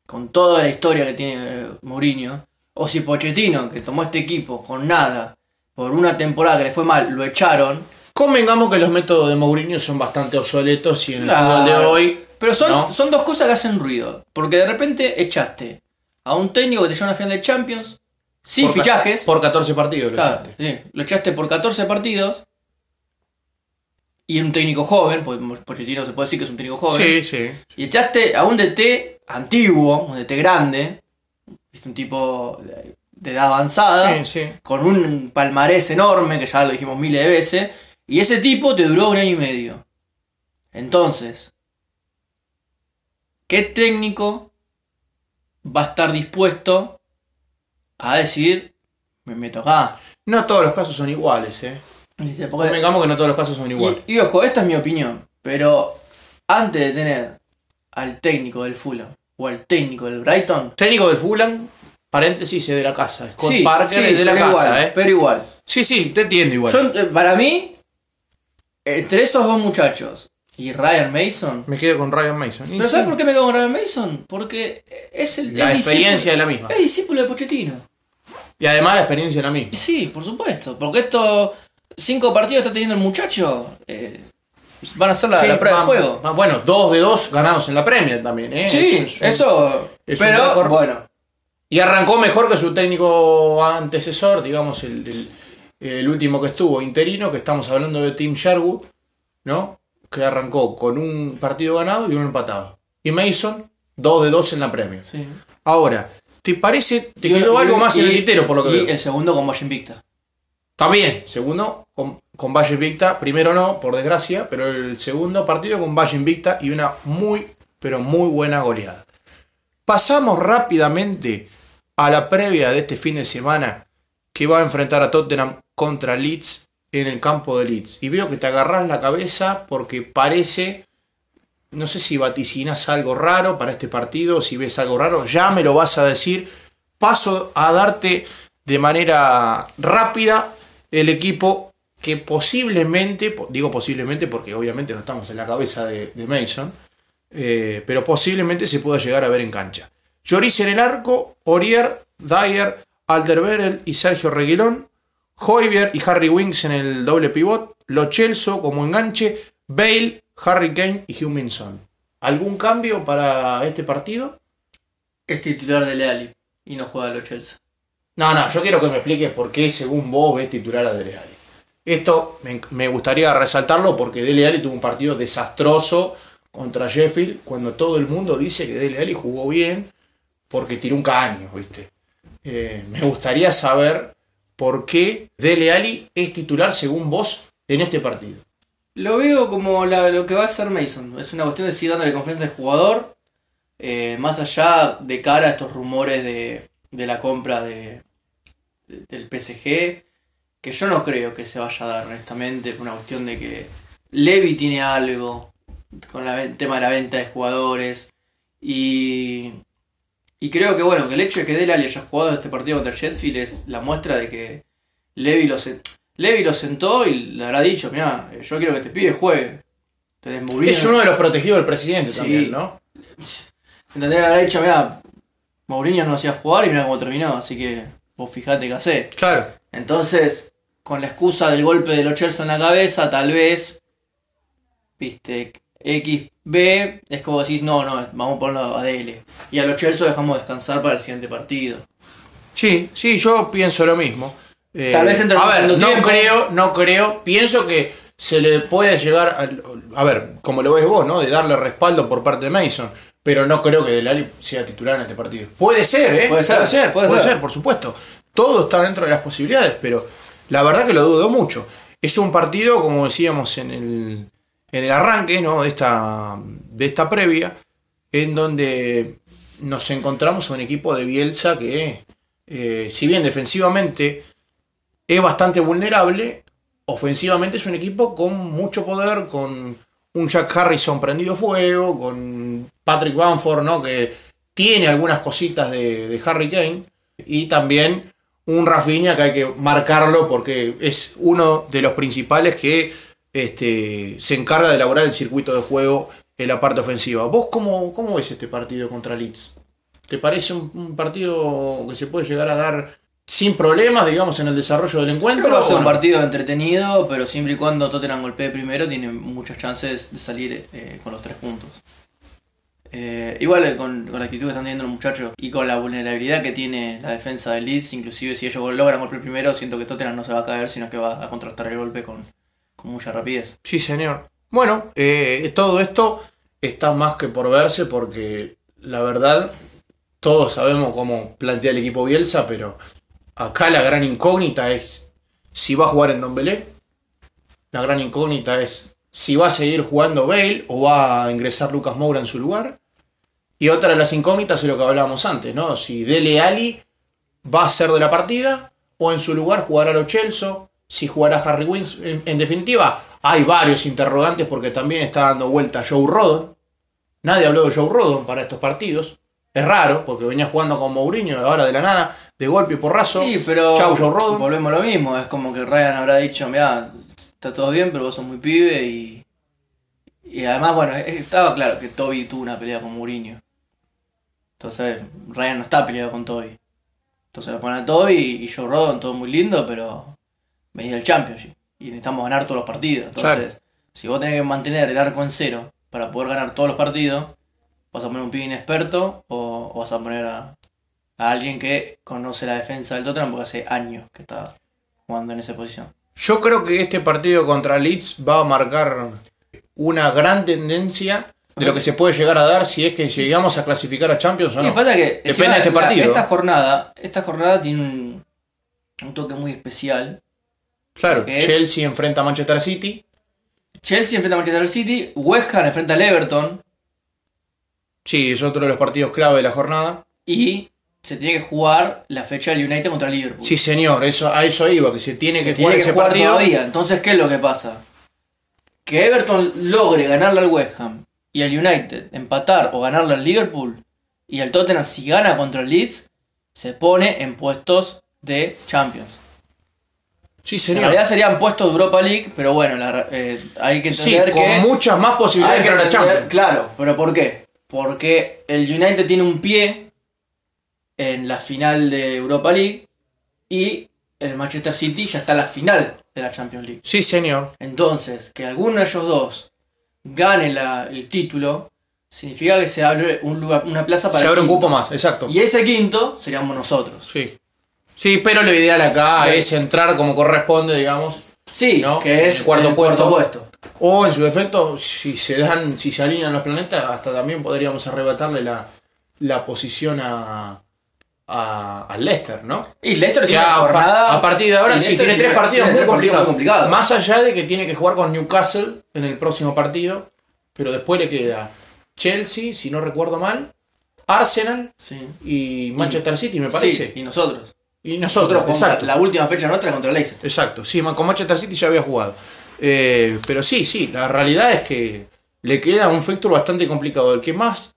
Speaker 2: con toda la historia que tiene eh, Mourinho, o si Pochettino, que tomó este equipo con nada, por una temporada que le fue mal, lo echaron.
Speaker 1: Convengamos que los métodos de Mourinho son bastante obsoletos y en el fútbol de hoy.
Speaker 2: Pero son,
Speaker 1: ¿no?
Speaker 2: son dos cosas que hacen ruido. Porque de repente echaste a un técnico que te lleva a una final de Champions, sin
Speaker 1: por
Speaker 2: fichajes.
Speaker 1: Por 14 partidos lo
Speaker 2: Claro,
Speaker 1: echaste.
Speaker 2: sí, lo echaste por 14 partidos. Y un técnico joven, porque Pochettino se puede decir que es un técnico joven.
Speaker 1: Sí, sí.
Speaker 2: Y echaste a un DT antiguo, un DT grande, ¿viste? un tipo de de edad avanzada,
Speaker 1: Sí, sí.
Speaker 2: con un palmarés enorme, que ya lo dijimos miles de veces, y ese tipo te duró un año y medio. Entonces, ¿qué técnico va a estar dispuesto a decir, me meto acá?
Speaker 1: No todos los casos son iguales, eh.
Speaker 2: Dice, porque-
Speaker 1: Convengamos que no todos los casos son iguales.
Speaker 2: y, y ojo, esta es mi opinión, pero antes de tener al técnico del Fulham o al técnico del Brighton,
Speaker 1: Técnico del Fulham, paréntesis, es de la casa. Scott
Speaker 2: sí,
Speaker 1: Parker
Speaker 2: sí,
Speaker 1: es de la casa,
Speaker 2: igual,
Speaker 1: eh.
Speaker 2: Pero igual.
Speaker 1: Sí, sí, te entiendo igual.
Speaker 2: Yo, eh, para mí, entre esos dos muchachos y Ryan Mason.
Speaker 1: Me quedo con Ryan Mason.
Speaker 2: ¿Pero
Speaker 1: sí,
Speaker 2: sabes por qué me quedo con Ryan Mason? Porque es el.
Speaker 1: La
Speaker 2: es
Speaker 1: experiencia es la misma.
Speaker 2: Es discípulo de Pochettino.
Speaker 1: Y además la experiencia es misma.
Speaker 2: Y sí, por supuesto. Porque estos cinco partidos está teniendo el muchacho. eh, van a ser la,
Speaker 1: Sí,
Speaker 2: la prueba de juego.
Speaker 1: bueno, dos de dos ganados en la Premier también, ¿eh?
Speaker 2: Sí,
Speaker 1: es
Speaker 2: eso.
Speaker 1: es
Speaker 2: pero
Speaker 1: récord.
Speaker 2: bueno.
Speaker 1: Y arrancó mejor que su técnico antecesor, digamos, el, el- el último que estuvo, interino, que estamos hablando de Tim Sherwood, ¿no? Que arrancó con un partido ganado y uno empatado. Y Mason, dos de dos en la Premier.
Speaker 2: Sí.
Speaker 1: Ahora, ¿Te parece? Te
Speaker 2: Y
Speaker 1: quedó algo
Speaker 2: y-
Speaker 1: más en el
Speaker 2: y-
Speaker 1: tintero por lo que
Speaker 2: y
Speaker 1: veo.
Speaker 2: el segundo con Valle Invicta.
Speaker 1: También, segundo con, con Valle Invicta, primero no, por desgracia, pero el segundo partido con Valle Invicta y una muy, pero muy buena goleada. Pasamos rápidamente a la previa de este fin de semana que va a enfrentar a Tottenham contra Leeds en el campo de Leeds. Y veo que te agarras la cabeza porque parece, no sé si vaticinas algo raro para este partido, si ves algo raro, ya me lo vas a decir. Paso a darte de manera rápida el equipo que posiblemente, po- digo posiblemente porque obviamente no estamos en la cabeza de, Mason, eh, pero posiblemente se pueda llegar a ver en cancha. Lloris en el arco, Orier, Dyer, Alderweireld y Sergio Reguilón, Hoybier y Harry Winks en el doble pivot, Lo Celso como enganche, Bale, Harry Kane y Huminson. ¿Algún cambio para este partido?
Speaker 2: Es titular de Leali y no juega a los Chelsea.
Speaker 1: No, no, yo quiero que me expliques por qué, según vos, ves titular a Dele Alli. Esto me, me gustaría resaltarlo porque Dele Alli tuvo un partido desastroso contra Sheffield cuando todo el mundo dice que Dele Alli jugó bien porque tiró un caño, ¿viste? Eh, me gustaría saber por qué Dele Alli es titular, según vos, en este partido.
Speaker 2: Lo veo como lo que va a hacer Mason. Es una cuestión de seguir dándole confianza al jugador. eh, más allá de cara a estos rumores de, de la compra de, de- del PSG. Que yo no creo que se vaya a dar, honestamente. Por una cuestión de que Levy tiene algo con la, ven- tema de la venta de jugadores. Y, y creo que bueno, que el hecho de que Dele Alli haya jugado este partido contra el Sheffield es la muestra de que Levy lo, Levy lo sentó y le habrá dicho, mira, yo quiero que te pide juegue. Te des Mourinho".
Speaker 1: Es uno de los protegidos del presidente
Speaker 2: Sí.
Speaker 1: también, ¿no?
Speaker 2: ¿Entendés? Le habrá dicho, mira, Mourinho no hacía jugar y mira cómo terminó, así que vos fijate qué hace.
Speaker 1: Claro.
Speaker 2: Entonces, con la excusa del golpe de los Chelsea en la cabeza, tal vez, viste, XB, es como decís, no, no, vamos a ponerlo a DL. Y a los Chelsea dejamos descansar para el siguiente partido.
Speaker 1: Sí, sí, yo pienso lo mismo. Eh,
Speaker 2: Tal vez entre el
Speaker 1: A ver, no
Speaker 2: tiempo.
Speaker 1: creo, no creo. Pienso que se le puede llegar a, ver, como lo ves vos, ¿no? De darle respaldo por parte de Mason. Pero no creo que Delali sea titular en este partido. Puede ser, ¿eh?
Speaker 2: Puede ser,
Speaker 1: puede ser,
Speaker 2: puede
Speaker 1: puede
Speaker 2: ser.
Speaker 1: ser, por supuesto. Todo está dentro de las posibilidades, pero la verdad que lo dudo mucho. Es un partido, como decíamos en el, en el arranque, ¿no? De esta, de esta previa, en donde nos encontramos a un equipo de Bielsa que, eh, si bien defensivamente es bastante vulnerable, ofensivamente es un equipo con mucho poder, con un Jack Harrison prendido fuego, con Patrick Bamford, ¿no? que tiene algunas cositas de, de Harry Kane, y también un Rafinha que hay que marcarlo porque es uno de los principales que este, se encarga de elaborar el circuito de juego en la parte ofensiva. ¿Vos cómo, cómo ves este partido contra Leeds? ¿Te parece un, un partido que se puede llegar a dar sin problemas, digamos, en el desarrollo del encuentro?
Speaker 2: Creo que va a ser
Speaker 1: o
Speaker 2: un partido entretenido, pero siempre y cuando Tottenham golpee primero, tiene muchas chances de salir eh, con los tres puntos. Eh, igual eh, con, con la actitud que están teniendo los muchachos y con la vulnerabilidad que tiene la defensa de Leeds, inclusive si ellos logran golpear primero, siento que Tottenham no se va a caer, sino que va a contrastar el golpe con, con mucha rapidez.
Speaker 1: Sí, señor. Bueno, eh, todo esto está más que por verse porque la verdad todos sabemos cómo plantea el equipo Bielsa, pero acá la gran incógnita es si va a jugar en Don Belé. La gran incógnita es si va a seguir jugando Bale o va a ingresar Lucas Moura en su lugar. Y otra de las incógnitas es lo que hablábamos antes, ¿no? Si Dele Ali va a ser de la partida o en su lugar jugará Lo Celso, si jugará Harry Wings. En, definitiva, hay varios interrogantes porque también está dando vuelta Joe Rodon. Nadie habló de Joe Rodon para estos partidos. Es raro porque venía jugando con Mourinho ahora de la nada, de golpe y porrazo.
Speaker 2: Sí, pero
Speaker 1: Chau, Joe Rodon.
Speaker 2: volvemos a lo mismo, es como que Ryan habrá dicho, mira, está todo bien, pero vos sos muy pibe y... Y además, bueno, estaba claro que Toby tuvo una pelea con Mourinho. Entonces, Ryan no está peleado con Toby. Entonces lo ponen a Toby y Joe Rodon, todo muy lindo, pero venís del Championship y necesitamos ganar todos los partidos. Entonces,
Speaker 1: Claro.
Speaker 2: si vos tenés que mantener el arco en cero para poder ganar todos los partidos, vas a poner un pibe inexperto o, o vas a poner a, a alguien que conoce la defensa del Tottenham porque hace años que está jugando en esa posición.
Speaker 1: Yo creo que este partido contra Leeds va a marcar una gran tendencia de lo que se puede llegar a dar si es que llegamos a clasificar a Champions o no.
Speaker 2: pasa que
Speaker 1: Depende
Speaker 2: encima
Speaker 1: de este
Speaker 2: la-
Speaker 1: partido.
Speaker 2: esta jornada, esta jornada tiene un, un toque muy especial.
Speaker 1: Claro,
Speaker 2: es-
Speaker 1: Chelsea enfrenta a Manchester City.
Speaker 2: Chelsea enfrenta a Manchester City, West Ham enfrenta al Everton
Speaker 1: Sí, es otro de los partidos clave de la jornada.
Speaker 2: y se tiene que jugar la fecha del United contra el Liverpool.
Speaker 1: Sí, señor, eso, a eso iba, que se tiene
Speaker 2: se
Speaker 1: que
Speaker 2: tiene
Speaker 1: jugar
Speaker 2: que
Speaker 1: ese
Speaker 2: jugar
Speaker 1: partido.
Speaker 2: todavía. Entonces, ¿qué es lo que pasa? Que Everton logre ganarle al West Ham y al United empatar o ganarle al Liverpool y al Tottenham si gana contra el Leeds, se pone en puestos de Champions.
Speaker 1: Sí,
Speaker 2: En
Speaker 1: señor.
Speaker 2: realidad serían puestos de Europa League, pero bueno, la- eh, hay que
Speaker 1: Sí,
Speaker 2: entender que...
Speaker 1: con muchas más posibilidades
Speaker 2: hay que entender-
Speaker 1: Champions.
Speaker 2: claro, pero ¿por qué? Porque el United tiene un pie en la final de Europa League y el Manchester City ya está en la final de la Champions League.
Speaker 1: Sí, señor.
Speaker 2: Entonces, que alguno de ellos dos gane la- el título, significa que se abre un lugar, una plaza para
Speaker 1: Se
Speaker 2: el
Speaker 1: abre un cupo más, exacto.
Speaker 2: Y ese quinto seríamos nosotros.
Speaker 1: Sí. Sí, pero lo ideal acá es entrar como corresponde, digamos.
Speaker 2: Sí,
Speaker 1: ¿No?
Speaker 2: que es
Speaker 1: El cuarto
Speaker 2: el
Speaker 1: puesto.
Speaker 2: cuarto puesto.
Speaker 1: O en su defecto, si se dan, si se alinean los planetas, hasta también podríamos arrebatarle la, la posición a, a, al Leicester, ¿no?
Speaker 2: Y Leicester tiene una
Speaker 1: a,
Speaker 2: jornada.
Speaker 1: a partir de ahora sí tiene tres partidos
Speaker 2: tiene
Speaker 1: muy complicados. Más allá de que tiene que jugar con Newcastle en el próximo partido, pero después le queda Chelsea, si no recuerdo mal, Arsenal
Speaker 2: Sí.
Speaker 1: y Manchester City, me parece.
Speaker 2: Sí, y nosotros.
Speaker 1: Y
Speaker 2: Nosotros,
Speaker 1: exacto.
Speaker 2: la última fecha nuestra contra el Leicester.
Speaker 1: Exacto, sí, con Manchester City ya había jugado. Eh, pero sí, sí, la realidad es que le queda un fixture bastante complicado. El que más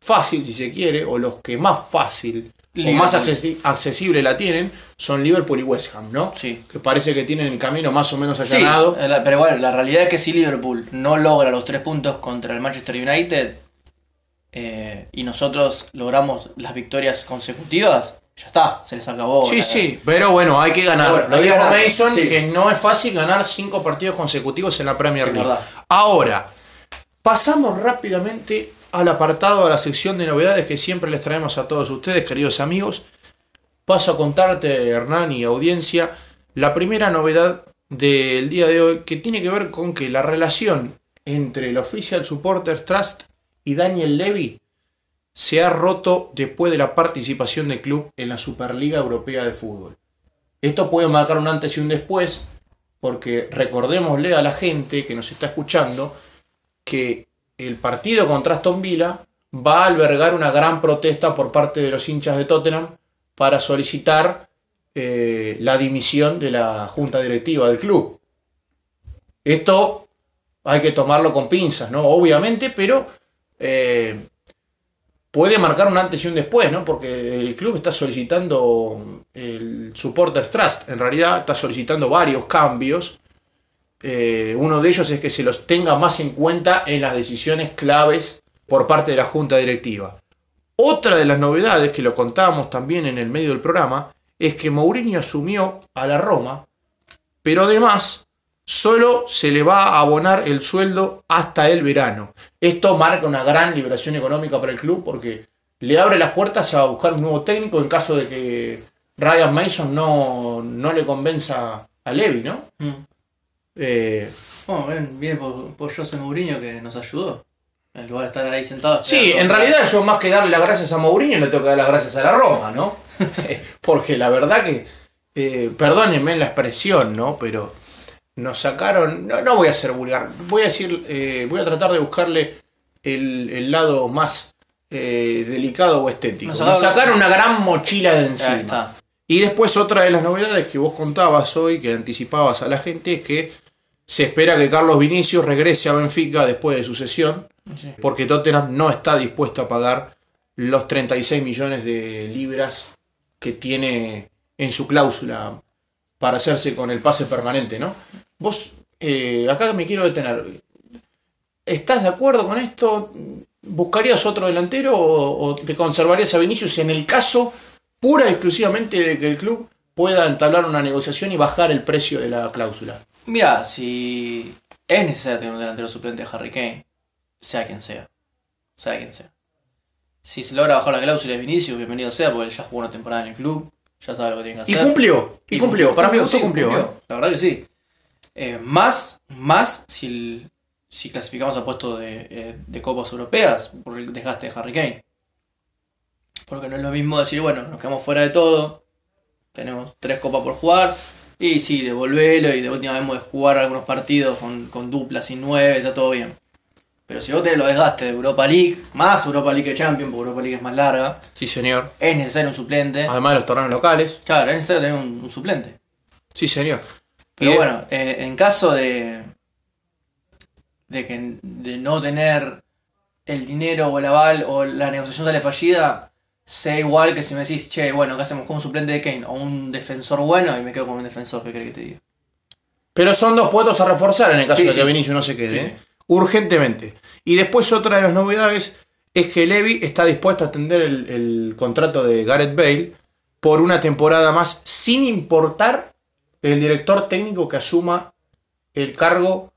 Speaker 1: fácil, si se quiere, o los que más fácil o más accesi- accesible la tienen, son Liverpool y West Ham, ¿no?
Speaker 2: Sí.
Speaker 1: Que parece que tienen el camino más o menos
Speaker 2: Sí,
Speaker 1: allanado.
Speaker 2: la- pero bueno, la realidad es que si Liverpool no logra los tres puntos contra el Manchester United eh, y nosotros logramos las victorias consecutivas, ya está, se les acabó.
Speaker 1: Sí, sí, pero bueno, hay que ganar.
Speaker 2: Bueno,
Speaker 1: Lo dijo Mason,
Speaker 2: sí.
Speaker 1: que no es fácil ganar cinco partidos consecutivos en la Premier League. Ahora, pasamos rápidamente al apartado, a la sección de novedades que siempre les traemos a todos ustedes, queridos amigos. Paso a contarte, Hernán y audiencia, la primera novedad del día de hoy que tiene que ver con que la relación entre el Official Supporters Trust y Daniel Levy se ha roto después de la participación del club en la Superliga Europea de Fútbol. Esto puede marcar un antes y un después, porque recordémosle a la gente que nos está escuchando que el partido contra Aston Villa va a albergar una gran protesta por parte de los hinchas de Tottenham para solicitar eh, la dimisión de la junta directiva del club. Esto hay que tomarlo con pinzas, ¿no? Obviamente, pero eh, puede marcar un antes y un después, ¿no? Porque el club está solicitando el Supporters Trust, en realidad está solicitando varios cambios. Eh, uno de ellos es que se los tenga más en cuenta en las decisiones claves por parte de la junta directiva. Otra de las novedades que lo contábamos también en el medio del programa es que Mourinho asumió a la Roma, pero además solo se le va a abonar el sueldo hasta el verano. Esto marca una gran liberación económica para el club porque le abre las puertas a buscar un nuevo técnico en caso de que Ryan Mason no, no le convenza a Levy, ¿no?
Speaker 2: Mm.
Speaker 1: Eh,
Speaker 2: Bueno, bien, bien por, por José Mourinho que nos ayudó. En lugar de estar ahí sentado.
Speaker 1: Sí, en realidad yo más que darle las gracias a Mourinho le tengo que dar las gracias a la Roma, ¿no? [LAUGHS] Porque la verdad que, eh, perdónenme la expresión, ¿no? Pero nos sacaron, no, no voy a ser vulgar, voy a decir, eh, voy a tratar de buscarle el, el lado más eh, delicado o estético.
Speaker 2: Nos
Speaker 1: Nos
Speaker 2: sacaron-
Speaker 1: una gran mochila de encima. Y después otra de las novedades que vos contabas hoy, que anticipabas a la gente, es que se espera que Carlos Vinicius regrese a Benfica después de su sesión,
Speaker 2: Sí.
Speaker 1: porque Tottenham no está dispuesto a pagar los 36 millones de libras que tiene en su cláusula para hacerse con el pase permanente, ¿no? Vos, eh, acá me quiero detener. ¿Estás de acuerdo con esto? ¿Buscarías otro delantero o, o te conservarías a Vinicius en el caso pura y exclusivamente de que el club pueda entablar una negociación y bajar el precio de la cláusula?
Speaker 2: Mira, si es necesario tener un delantero suplente de Harry Kane, sea quien sea. Sea quien sea. Si se logra bajar la cláusula de Vinicius, bienvenido sea, porque él ya jugó una temporada en el club, ya sabe lo que tiene que
Speaker 1: Y
Speaker 2: hacer.
Speaker 1: cumplió, y cumplió. Para mí
Speaker 2: sí,
Speaker 1: gustó cumplió. ¿eh?
Speaker 2: La verdad que sí. Eh, más, más si, el- si clasificamos a puestos de, eh, de copas europeas por el desgaste de Harry Kane. Porque no es lo mismo decir, bueno, nos quedamos fuera de todo, tenemos tres copas por jugar, y sí, devolvelo y de última vez de jugar algunos partidos con, con duplas y nueve, está todo bien. Pero si vos tenés los desgastes de Europa League, más Europa League que Champions, porque Europa League es más larga,
Speaker 1: Sí, señor.
Speaker 2: es necesario un suplente.
Speaker 1: Además de los torneos locales.
Speaker 2: Claro, es necesario tener un, un suplente.
Speaker 1: Sí, señor.
Speaker 2: Pero
Speaker 1: Y,
Speaker 2: bueno, eh, en caso de, de que de no tener el dinero o el aval o la negociación sale fallida, sea igual que si me decís, che, bueno, ¿qué hacemos con un suplente de Kane o un defensor bueno? Y me quedo con un defensor, ¿qué crees que te diga?
Speaker 1: Pero son dos puestos a reforzar en el caso
Speaker 2: Sí,
Speaker 1: de
Speaker 2: sí.
Speaker 1: que Vinicius no se quede.
Speaker 2: Sí,
Speaker 1: ¿eh?
Speaker 2: sí.
Speaker 1: Urgentemente. Y después otra de las novedades es que Levy está dispuesto a atender el, el contrato de Gareth Bale por una temporada más sin importar el director técnico que asuma el cargo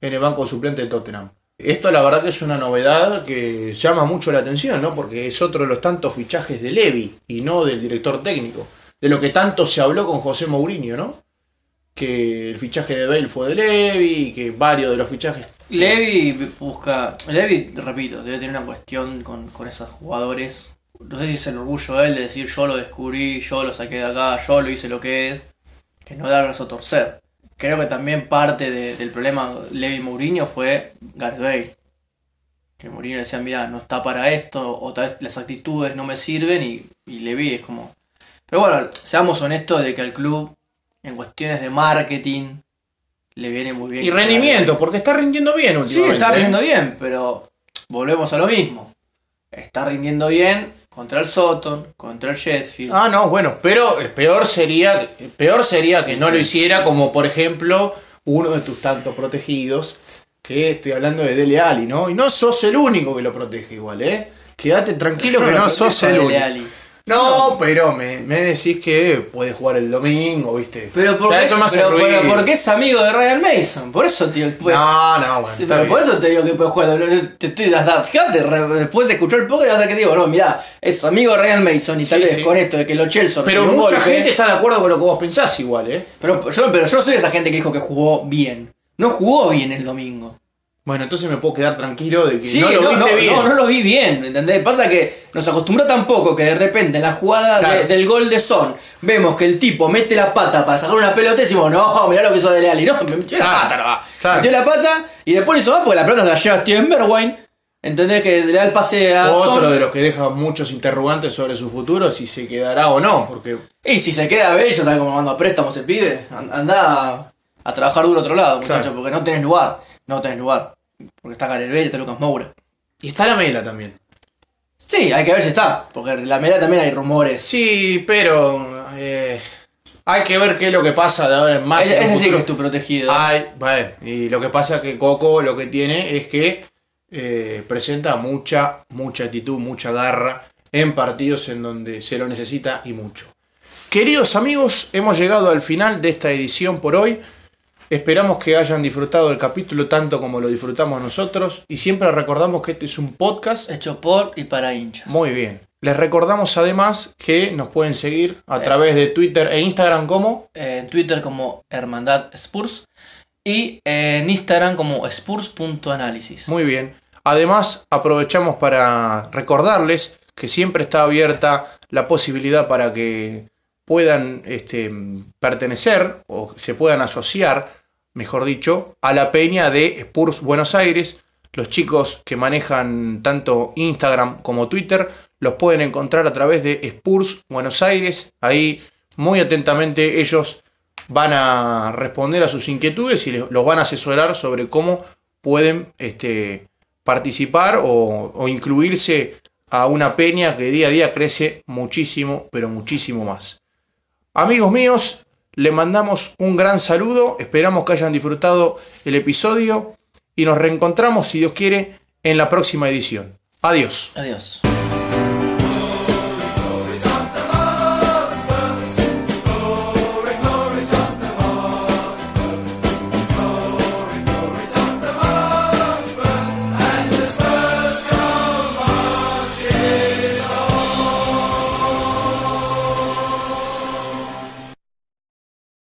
Speaker 1: en el banco suplente de Tottenham. Esto la verdad que es una novedad que llama mucho la atención, ¿no? Porque es otro de los tantos fichajes de Levy y no del director técnico. De lo que tanto se habló con José Mourinho, ¿no? Que el fichaje de Bale fue de Levy que varios de los fichajes
Speaker 2: Levi busca. Levi, repito, debe tener una cuestión con, con esos jugadores. No sé si es el orgullo de él de decir yo lo descubrí, yo lo saqué de acá, yo lo hice lo que es. Que no da brazo a torcer. Creo que también parte de- del problema Levi Mourinho fue Gareth Bale. Que Mourinho decía, mira, no está para esto, o tal vez las actitudes no me sirven, y, y Levi es como. Pero bueno, seamos honestos de que al club, en cuestiones de marketing, le viene muy bien.
Speaker 1: Y rendimiento, porque está rindiendo bien
Speaker 2: Sí,
Speaker 1: últimamente.
Speaker 2: está
Speaker 1: ¿eh?
Speaker 2: rindiendo bien, pero volvemos a lo mismo. Está rindiendo bien contra el Soton, contra el Sheffield.
Speaker 1: Ah, no, bueno, pero peor sería, peor sería que no lo hiciera como por ejemplo uno de tus tantos protegidos, que estoy hablando de Dele Alli, ¿no? Y no sos el único que lo protege igual, ¿eh? Quédate tranquilo que no sos el único. No, pero me, me decís que puede jugar el domingo, ¿viste?
Speaker 2: Pero,
Speaker 1: Ya
Speaker 2: porque,
Speaker 1: eso me hace
Speaker 2: pero, pero porque es amigo de Ryan Mason. Por eso, tío. pues-
Speaker 1: No, no, bueno,
Speaker 2: Sí,
Speaker 1: está
Speaker 2: pero
Speaker 1: bien.
Speaker 2: por eso te digo que puede jugar. Te, te- hasta- fíjate, re- después de escuchar el podcast, vas a ver que digo, no, mirá, es amigo de Ryan Mason y
Speaker 1: Sí,
Speaker 2: tal vez
Speaker 1: sí.
Speaker 2: con esto de que lo Chelsea
Speaker 1: Pero mucha
Speaker 2: golpe,
Speaker 1: gente está de acuerdo con lo que vos pensás igual, ¿eh?
Speaker 2: Pero yo, pero yo no soy esa gente que dijo que jugó bien. No jugó bien el domingo.
Speaker 1: Bueno, entonces me puedo quedar tranquilo de que
Speaker 2: Sí,
Speaker 1: no lo
Speaker 2: no,
Speaker 1: viste
Speaker 2: no,
Speaker 1: bien.
Speaker 2: no, no lo vi bien, ¿entendés? Pasa que nos acostumbró tampoco que de repente en la jugada
Speaker 1: Claro.
Speaker 2: de- del gol de Son vemos que el tipo mete la pata para sacar una pelota y decimos, no, mirá lo que hizo Dele Alli, [LAUGHS] no, me metió la pata, no.
Speaker 1: claro.
Speaker 2: Metió la pata y después hizo más porque la pelota se la lleva Steven Bergwijn, ¿entendés? Que le da el pase a
Speaker 1: Otro
Speaker 2: Son.
Speaker 1: de los que deja muchos interrogantes sobre su futuro, si se quedará o no, porque
Speaker 2: Y si se queda bello, ¿sabes cómo manda préstamos se pide? An- Anda a, a trabajar duro a otro lado, muchachos, porque no tenés lugar, no tenés lugar. Porque está Gareth Bale, está Lucas Moura.
Speaker 1: Y está la mela también.
Speaker 2: Sí, hay que ver si está, porque la media también hay rumores.
Speaker 1: Sí, pero eh, hay que ver qué es lo que pasa de ahora en más.
Speaker 2: Ese,
Speaker 1: en un
Speaker 2: ese sí que es tu protegido.
Speaker 1: Ay, bueno, y lo que pasa que Coco lo que tiene es que eh, presenta mucha, mucha actitud, mucha garra en partidos en donde se lo necesita y mucho. Queridos amigos, hemos llegado al final de esta edición por hoy. Esperamos que hayan disfrutado el capítulo tanto como lo disfrutamos nosotros y siempre recordamos que este es un podcast
Speaker 2: Hecho por y para hinchas.
Speaker 1: Muy bien. Les recordamos además que nos pueden seguir a
Speaker 2: Eh.
Speaker 1: través de Twitter e Instagram como
Speaker 2: en Twitter como Hermandad Spurs y en Instagram como Spurs.análisis.
Speaker 1: Muy bien. Además, aprovechamos para recordarles que siempre está abierta la posibilidad para que puedan este, pertenecer o se puedan asociar, mejor dicho, a la peña de Spurs Buenos Aires. Los chicos que manejan tanto Instagram como Twitter los pueden encontrar a través de Spurs Buenos Aires. Ahí muy atentamente ellos van a responder a sus inquietudes y los van a asesorar sobre cómo pueden este, participar o incluirse a una peña que día a día crece muchísimo, pero muchísimo más. Amigos míos, le mandamos un gran saludo, esperamos que hayan disfrutado el episodio y nos reencontramos, si Dios quiere, en la próxima edición. Adiós.
Speaker 2: Adiós.